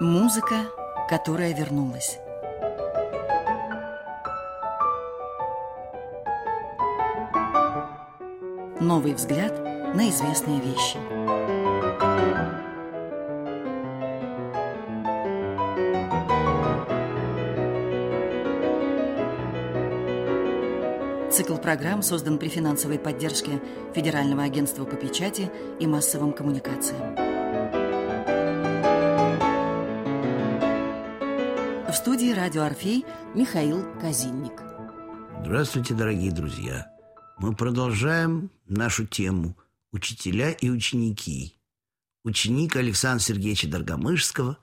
Музыка, которая вернулась. Новый взгляд на известные вещи. Цикл программ создан при финансовой поддержке Федерального агентства по печати и массовым коммуникациям. «Радио Орфей» Михаил Казинник. Здравствуйте, дорогие друзья! Мы продолжаем нашу тему «Учителя и ученики». Ученик Александра Сергеевича Доргомышского,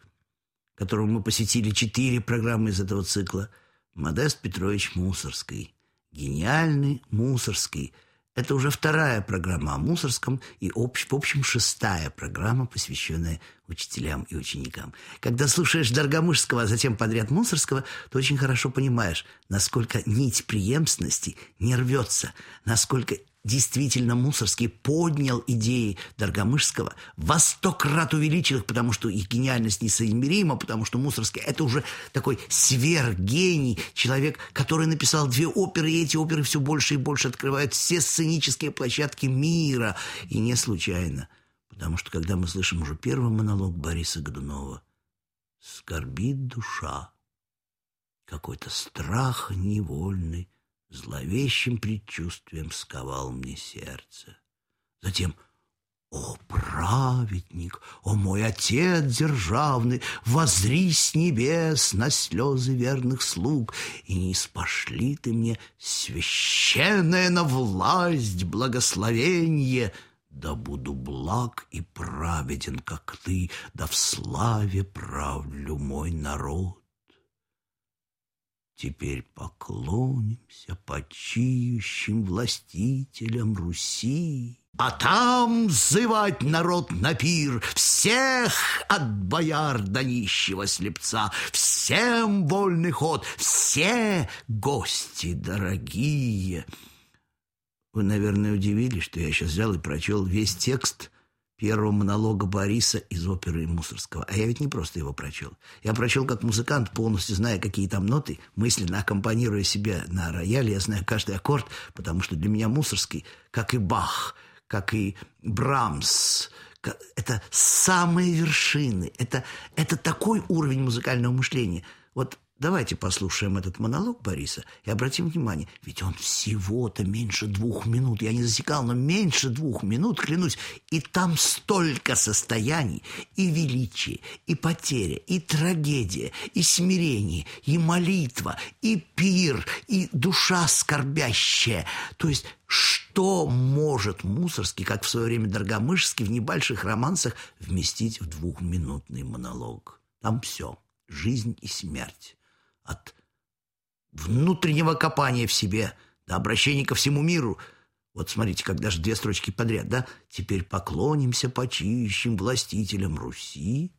которому мы посвятили четыре программы из этого цикла, Модест Петрович Мусорский. Гениальный Мусорский – это уже вторая программа о Мусорском и, в общем, шестая программа, посвященная учителям и ученикам. Когда слушаешь Доргомышского, а затем подряд Мусорского, то очень хорошо понимаешь, насколько нить преемственности не рвется, насколько действительно Мусорский поднял идеи Доргомышского, во сто крат увеличил их, потому что их гениальность несоизмерима, потому что Мусорский – это уже такой сверхгений, человек, который написал две оперы, и эти оперы все больше и больше открывают все сценические площадки мира. И не случайно, потому что когда мы слышим уже первый монолог Бориса Годунова «Скорбит душа», какой-то страх невольный, зловещим предчувствием сковал мне сердце. Затем «О, праведник, о мой отец державный, возри с небес на слезы верных слуг, и не спошли ты мне священное на власть благословенье, да буду благ и праведен, как ты, да в славе правлю мой народ. Теперь поклонимся почиющим властителям Руси. А там зывать народ на пир Всех от бояр до нищего слепца Всем вольный ход, все гости дорогие Вы, наверное, удивились, что я сейчас взял и прочел весь текст первого монолога Бориса из оперы Мусорского. А я ведь не просто его прочел. Я прочел как музыкант, полностью зная, какие там ноты, мысленно аккомпанируя себе на рояле. Я знаю каждый аккорд, потому что для меня Мусорский, как и Бах, как и Брамс, это самые вершины. Это, это такой уровень музыкального мышления. Вот Давайте послушаем этот монолог Бориса и обратим внимание, ведь он всего-то меньше двух минут. Я не засекал, но меньше двух минут, клянусь. И там столько состояний, и величие, и потеря, и трагедия, и смирение, и молитва, и пир, и душа скорбящая. То есть что может Мусорский, как в свое время Доргомышский, в небольших романсах вместить в двухминутный монолог? Там все. Жизнь и смерть от внутреннего копания в себе до обращения ко всему миру. Вот смотрите, как даже две строчки подряд, да? Теперь поклонимся почищим властителям Руси,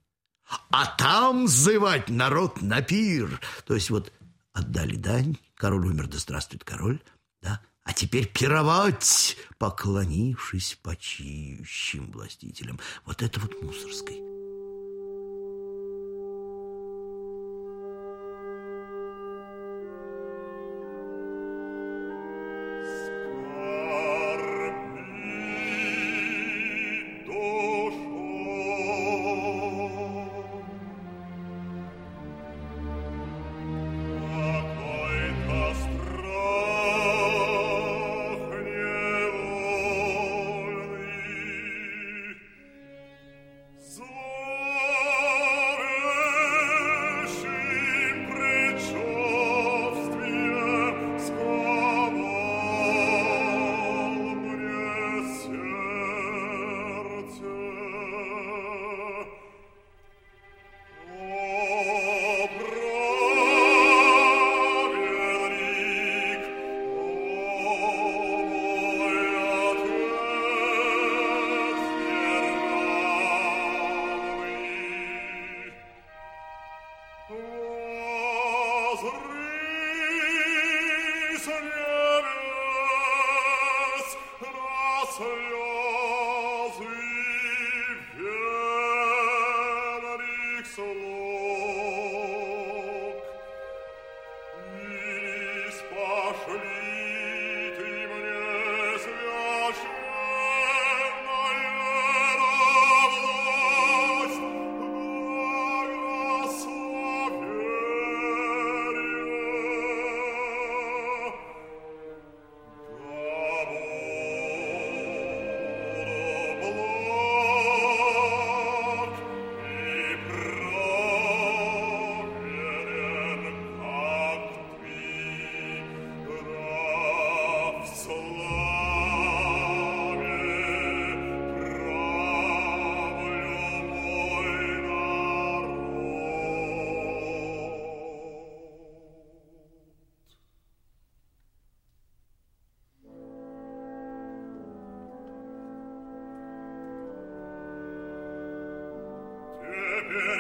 а там зывать народ на пир. То есть вот отдали дань, король умер, да здравствует король, да? А теперь пировать, поклонившись почиющим властителям. Вот это вот мусорской.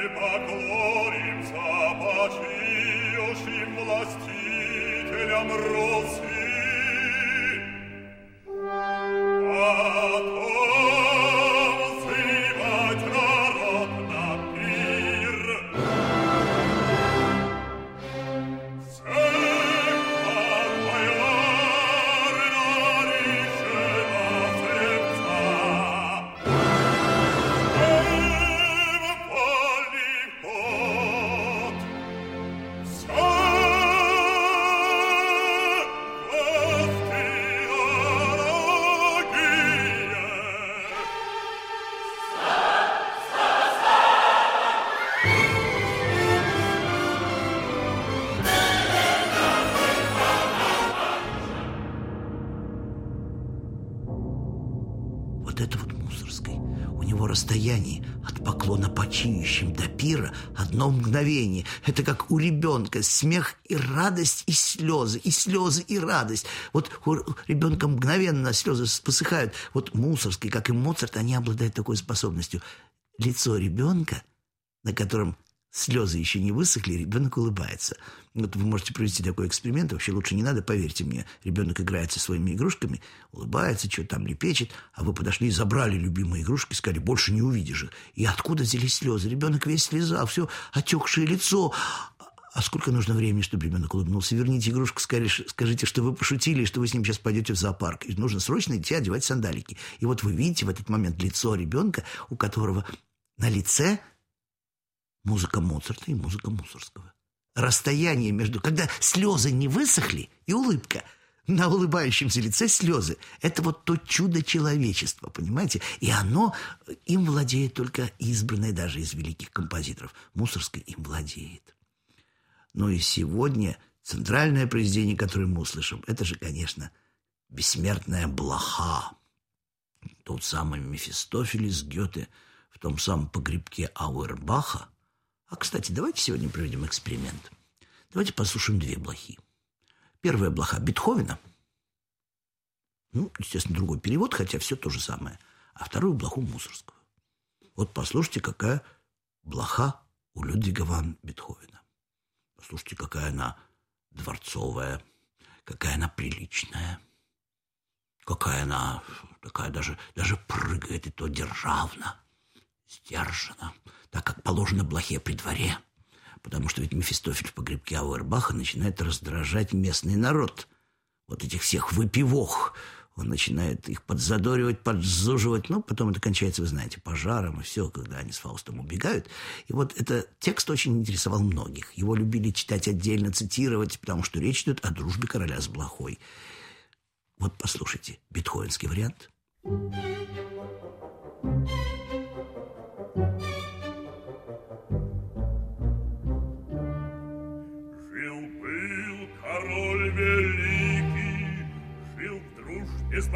поклонимся почившим властителям Руси. Расстоянии от поклона почиющим до пира одно мгновение. Это как у ребенка смех и радость, и слезы, и слезы, и радость. Вот у ребенка мгновенно слезы посыхают. Вот Мусорский, как и Моцарт, они обладают такой способностью. Лицо ребенка, на котором слезы еще не высохли, ребенок улыбается. Вот вы можете провести такой эксперимент, вообще лучше не надо, поверьте мне. Ребенок играет со своими игрушками, улыбается, что там лепечет, а вы подошли и забрали любимые игрушки, сказали, больше не увидишь их. И откуда взялись слезы? Ребенок весь слеза, все отекшее лицо. А сколько нужно времени, чтобы ребенок улыбнулся? Верните игрушку, скажите, что вы пошутили, что вы с ним сейчас пойдете в зоопарк. И нужно срочно идти одевать сандалики. И вот вы видите в этот момент лицо ребенка, у которого на лице музыка Моцарта и музыка Мусорского. Расстояние между... Когда слезы не высохли и улыбка, на улыбающемся лице слезы. Это вот то чудо человечества, понимаете? И оно, им владеет только избранное даже из великих композиторов. Мусорский им владеет. Но и сегодня центральное произведение, которое мы услышим, это же, конечно, бессмертная блоха. Тот самый Мефистофель из Гёте в том самом погребке Ауэрбаха – а, кстати, давайте сегодня проведем эксперимент. Давайте послушаем две блохи. Первая блоха Бетховена. Ну, естественно, другой перевод, хотя все то же самое. А вторую блоху Мусорского. Вот послушайте, какая блоха у Людвига ван Бетховена. Послушайте, какая она дворцовая, какая она приличная, какая она такая даже, даже прыгает и то державно, сдержанно так как положено блохе при дворе. Потому что ведь Мефистофель в погребке Ауэрбаха начинает раздражать местный народ. Вот этих всех выпивох. Он начинает их подзадоривать, подзуживать. Ну, потом это кончается, вы знаете, пожаром и все, когда они с Фаустом убегают. И вот этот текст очень интересовал многих. Его любили читать отдельно, цитировать, потому что речь идет о дружбе короля с блохой. Вот послушайте, бетховенский вариант. Thank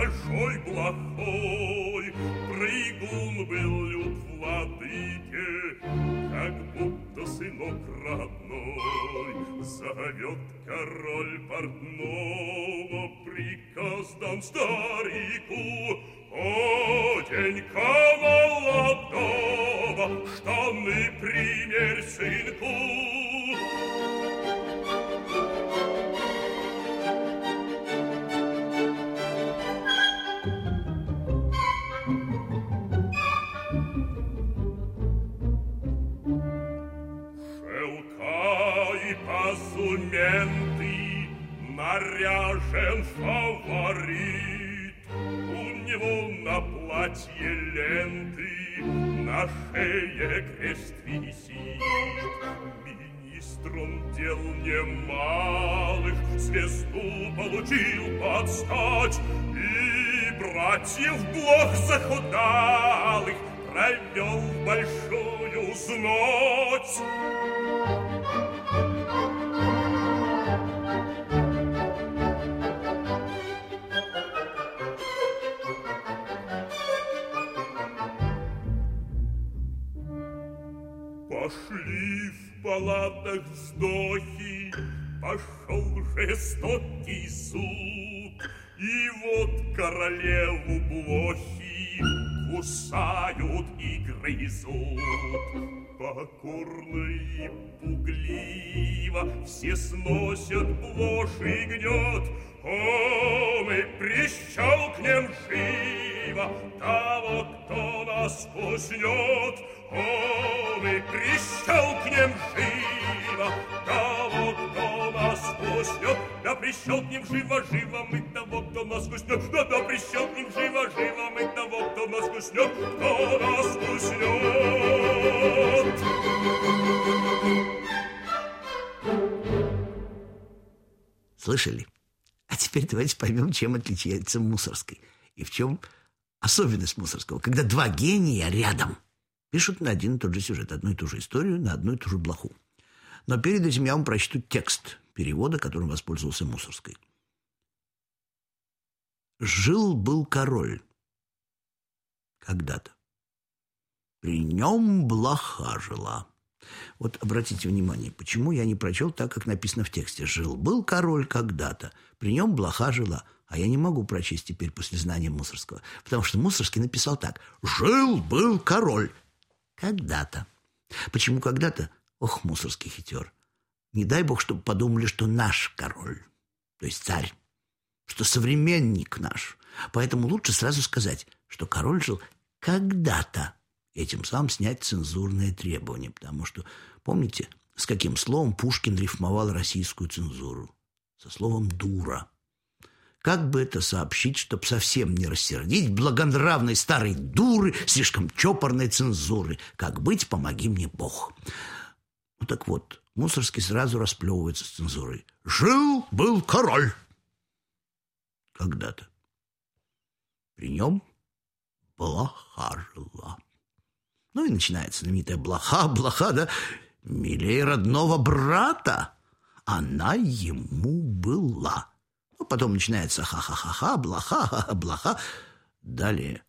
большой плохой. Прыгун был люд владыке, как будто сынок родной. Зовет король портного, приказ дан старику, Оденька молодого, штаны примерь сынку. Наряжен фаворит. У него на платье ленты, на шее крест висит. Министром дел немалых звезду получил подстать и братьев блох захудалых провел большую знать. Пошли в палатах вздохи, Пошел жестокий суд, И вот королеву блохи Кусают и грызут. покорно и пугливо Все сносят блошь и гнет, И прищелкнем живо Того, кто нас пуснет, Он и прищелкнем живо Того, кто нас пуснет, да прищелкнем живо-живо мы того, кто нас куснет, да да прищелкнем живо-живо мы того, кто нас куснет, кто нас куснет. Слышали? Теперь давайте поймем, чем отличается Мусорской. И в чем особенность Мусорского. Когда два гения рядом пишут на один и тот же сюжет, одну и ту же историю, на одну и ту же блоху. Но перед этим я вам прочту текст перевода, которым воспользовался Мусорской. Жил-был король когда-то. При нем блоха жила. Вот обратите внимание, почему я не прочел так, как написано в тексте. Жил-был король когда-то, при нем блоха жила. А я не могу прочесть теперь после знания Мусорского, потому что Мусорский написал так. Жил-был король когда-то. Почему когда-то? Ох, Мусорский хитер. Не дай бог, чтобы подумали, что наш король, то есть царь, что современник наш. Поэтому лучше сразу сказать, что король жил когда-то. Этим самым снять цензурные требования, потому что, помните, с каким словом Пушкин рифмовал российскую цензуру? Со словом «дура». Как бы это сообщить, чтобы совсем не рассердить благонравной старой дуры, слишком чопорной цензуры? Как быть, помоги мне Бог. Ну так вот, Мусорский сразу расплевывается с цензурой. Жил-был король. Когда-то. При нем блоха жила. Ну и начинается знаменитая блоха, блоха, да, милее родного брата. Она ему была. Ну, потом начинается ха-ха-ха-ха, блоха, блоха. Далее.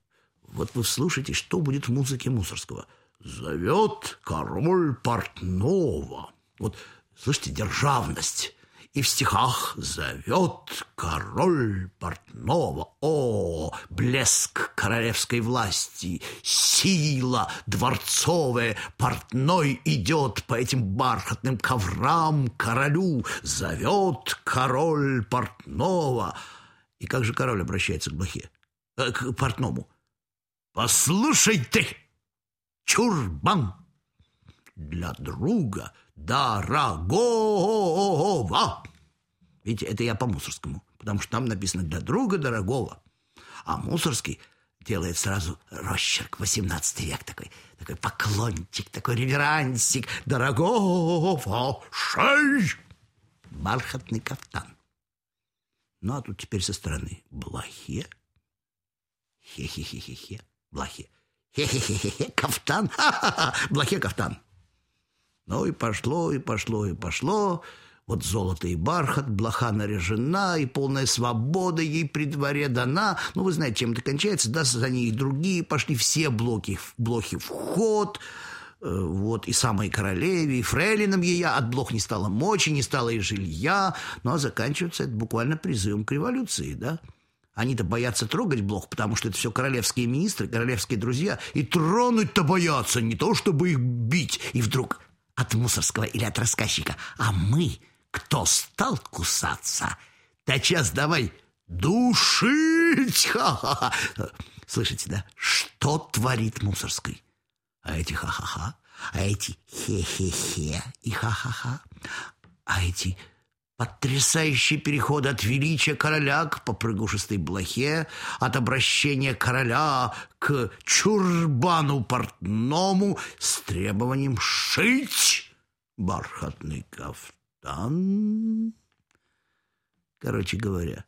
Вот вы слушайте, что будет в музыке Мусорского. Зовет король портного. Вот, слышите, державность. И в стихах зовет король портного. О, блеск королевской власти, сила дворцовая. Портной идет по этим бархатным коврам королю. Зовет король портного. И как же король обращается к блохе? Э, к портному. «Послушай ты, чурбан, для друга дорогого. Видите, это я по Мусорскому, потому что там написано «для друга дорогого». А Мусорский делает сразу росчерк, 18 век такой, такой поклончик, такой реверансик дорогого шей. Бархатный кафтан. Ну, а тут теперь со стороны блохе. Хе-хе-хе-хе-хе. Блохе. Хе-хе-хе-хе. Кафтан. Ха-ха-ха. Блохе кафтан. Ну и пошло, и пошло, и пошло. Вот золото и бархат, блоха наряжена, и полная свобода ей при дворе дана. Ну, вы знаете, чем это кончается. Да, за ней и другие пошли все блоки, блохи в ход. Э, вот, и самой королеве, и фрейлином ее от блох не стало мочи, не стало и жилья. Ну, а заканчивается это буквально призывом к революции, да. Они-то боятся трогать блох, потому что это все королевские министры, королевские друзья. И тронуть-то боятся, не то чтобы их бить. И вдруг от Мусорского или от рассказчика. А мы, кто стал кусаться, тотчас давай душить. Ха-ха-ха. Слышите, да? Что творит Мусорский? А эти ха-ха-ха, а эти хе-хе-хе и ха-ха-ха, а эти Потрясающий переход от величия короля к попрыгушистой блохе, от обращения короля к чурбану портному с требованием шить бархатный кафтан. Короче говоря,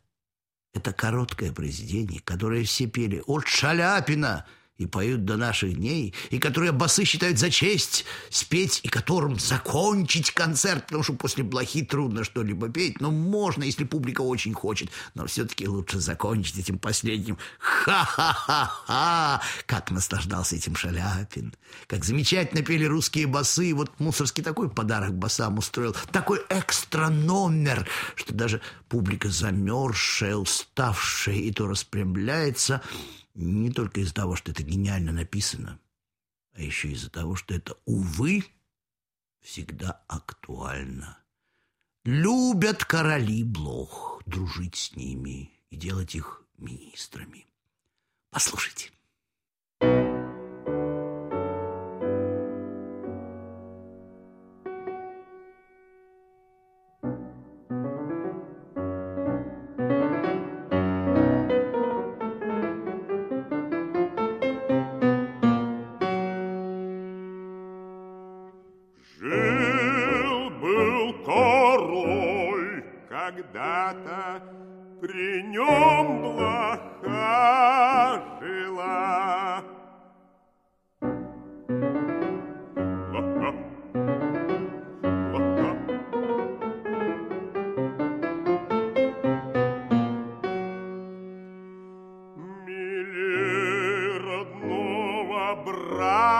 это короткое произведение, которое все пели от Шаляпина – и поют до наших дней, и которые басы считают за честь спеть, и которым закончить концерт, потому что после блохи трудно что-либо петь, но можно, если публика очень хочет, но все-таки лучше закончить этим последним. «Ха-ха-ха-ха!» Как наслаждался этим Шаляпин, как замечательно пели русские басы, вот Мусорский такой подарок басам устроил, такой экстра номер, что даже публика замерзшая, уставшая и то распрямляется – не только из-за того, что это гениально написано, а еще из-за того, что это, увы, всегда актуально. Любят короли блох дружить с ними и делать их министрами. Послушайте.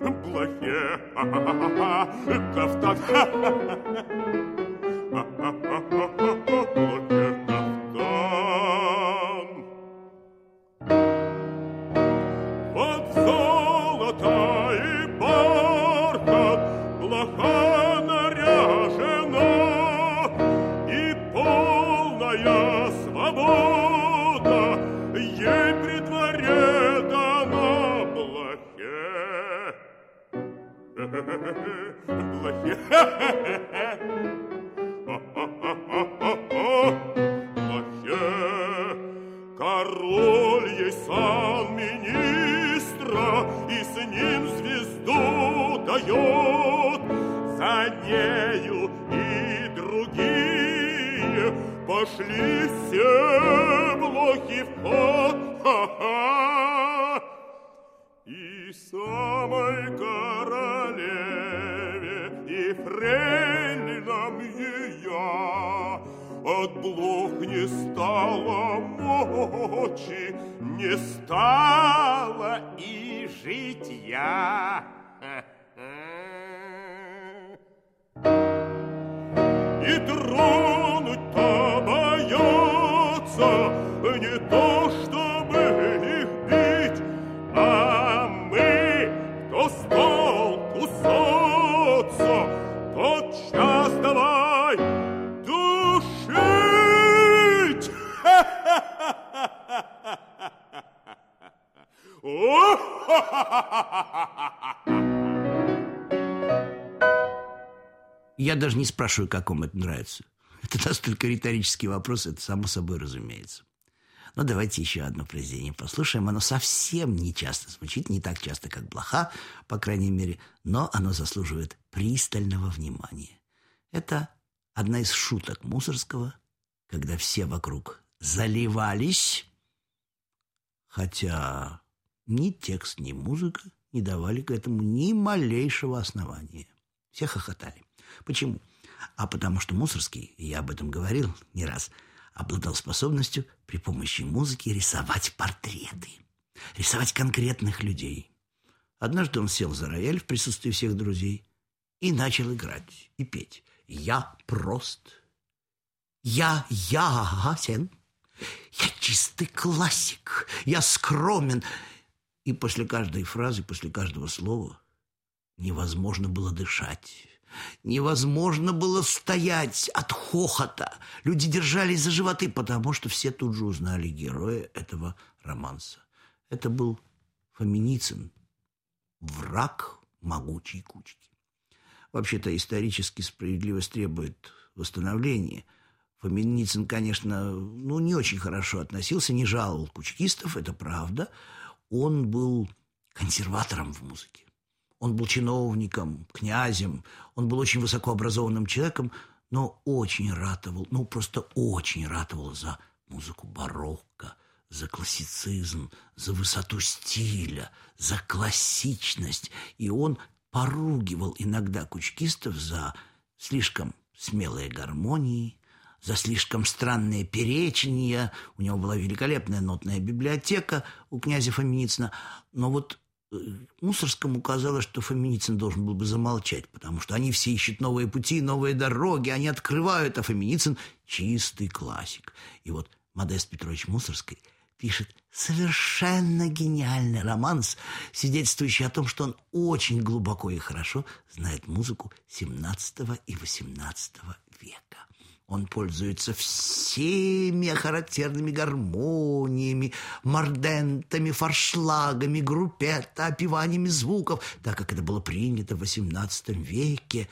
Блохе кафтан Король ей сан министра И с ним звезду дает За нею и другие Пошли все блохи в ход Ха-ха! И самой королеве И фрейлинам ее От блох не стало мочи, Не стало и житья. И тронуть-то Я даже не спрашиваю, как вам это нравится. Это настолько риторический вопрос, это само собой разумеется. Но давайте еще одно произведение послушаем. Оно совсем не часто звучит, не так часто, как блоха, по крайней мере, но оно заслуживает пристального внимания. Это одна из шуток Мусорского, когда все вокруг заливались, хотя ни текст, ни музыка не давали к этому ни малейшего основания. Все хохотали. Почему? А потому что Мусорский, я об этом говорил не раз, обладал способностью при помощи музыки рисовать портреты, рисовать конкретных людей. Однажды он сел за рояль в присутствии всех друзей и начал играть и петь. «Я прост, я ясен, я чистый классик, я скромен». И после каждой фразы, после каждого слова невозможно было дышать. Невозможно было стоять от хохота. Люди держались за животы, потому что все тут же узнали героя этого романса. Это был Фоминицын, враг могучей кучки. Вообще-то исторически справедливость требует восстановления. Фоминицын, конечно, ну, не очень хорошо относился, не жаловал кучкистов, это правда. Он был консерватором в музыке. Он был чиновником, князем, он был очень высокообразованным человеком, но очень ратовал, ну просто очень ратовал за музыку барокко, за классицизм, за высоту стиля, за классичность. И он поругивал иногда кучкистов за слишком смелые гармонии, за слишком странные перечения. У него была великолепная нотная библиотека у князя Фоминицына. Но вот э, Мусорскому казалось, что Фоминицын должен был бы замолчать, потому что они все ищут новые пути, новые дороги, они открывают, а Фоминицын – чистый классик. И вот Модест Петрович Мусорский пишет совершенно гениальный романс, свидетельствующий о том, что он очень глубоко и хорошо знает музыку XVII и XVIII века. Он пользуется всеми характерными гармониями, мордентами, форшлагами, группетто, опеваниями звуков, так как это было принято в XVIII веке.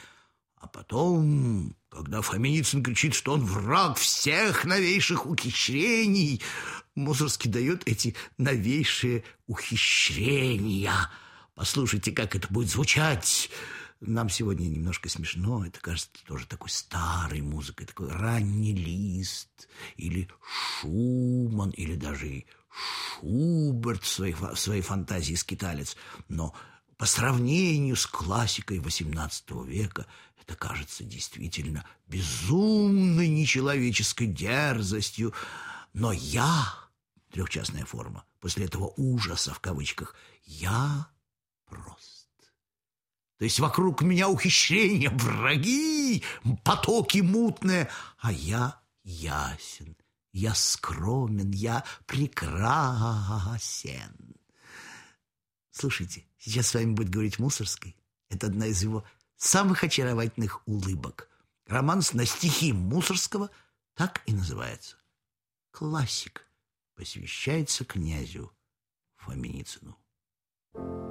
А потом когда Фоминицын кричит, что он враг всех новейших ухищрений, Мусорский дает эти новейшие ухищрения. Послушайте, как это будет звучать. Нам сегодня немножко смешно. Это кажется тоже такой старой музыкой, такой ранний лист, или Шуман, или даже и Шуберт в своей, в своей фантазии скиталец. Но по сравнению с классикой XVIII века это кажется действительно безумной нечеловеческой дерзостью. Но я, трехчастная форма, после этого ужаса в кавычках, я прост. То есть вокруг меня ухищрения, враги, потоки мутные, а я ясен, я скромен, я прекрасен. Слушайте, сейчас с вами будет говорить Мусорский. Это одна из его самых очаровательных улыбок. Романс на стихи Мусорского так и называется. Классик посвящается князю Фоминицыну. Я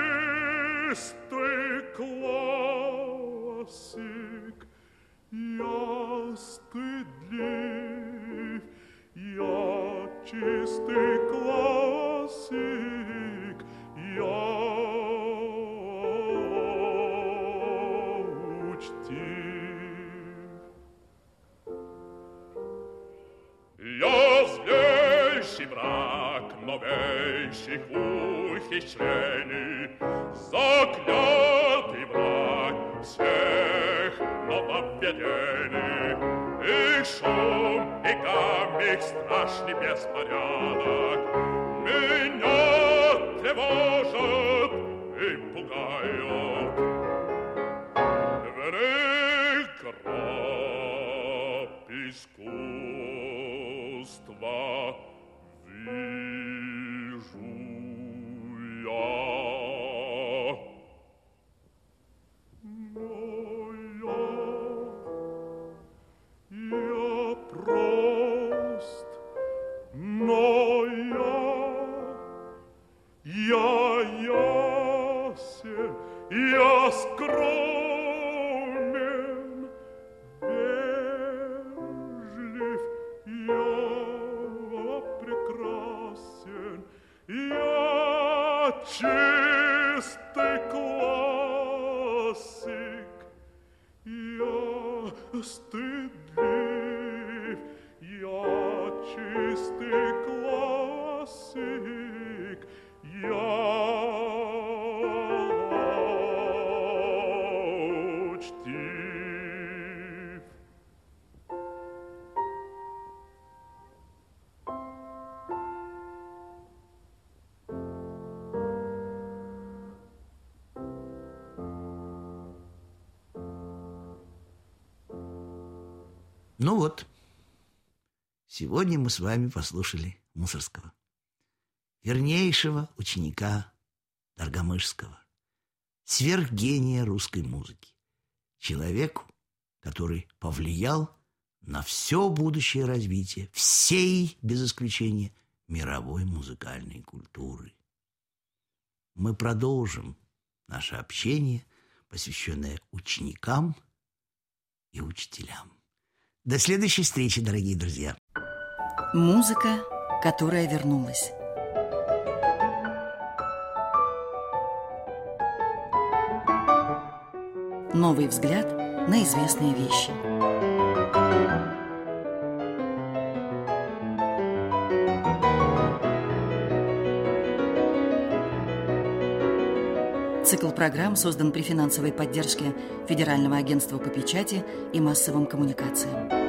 и гам, их страшный беспорядок меня тревожат и пугают. В них гроб искусства Ну aceste clasic я стыдлив, я чистый классик, я сегодня мы с вами послушали Мусорского, вернейшего ученика Даргомышского, сверхгения русской музыки, человеку, который повлиял на все будущее развитие всей, без исключения, мировой музыкальной культуры. Мы продолжим наше общение, посвященное ученикам и учителям. До следующей встречи, дорогие друзья. Музыка, которая вернулась. Новый взгляд на известные вещи. Цикл программ создан при финансовой поддержке Федерального агентства по печати и массовым коммуникациям.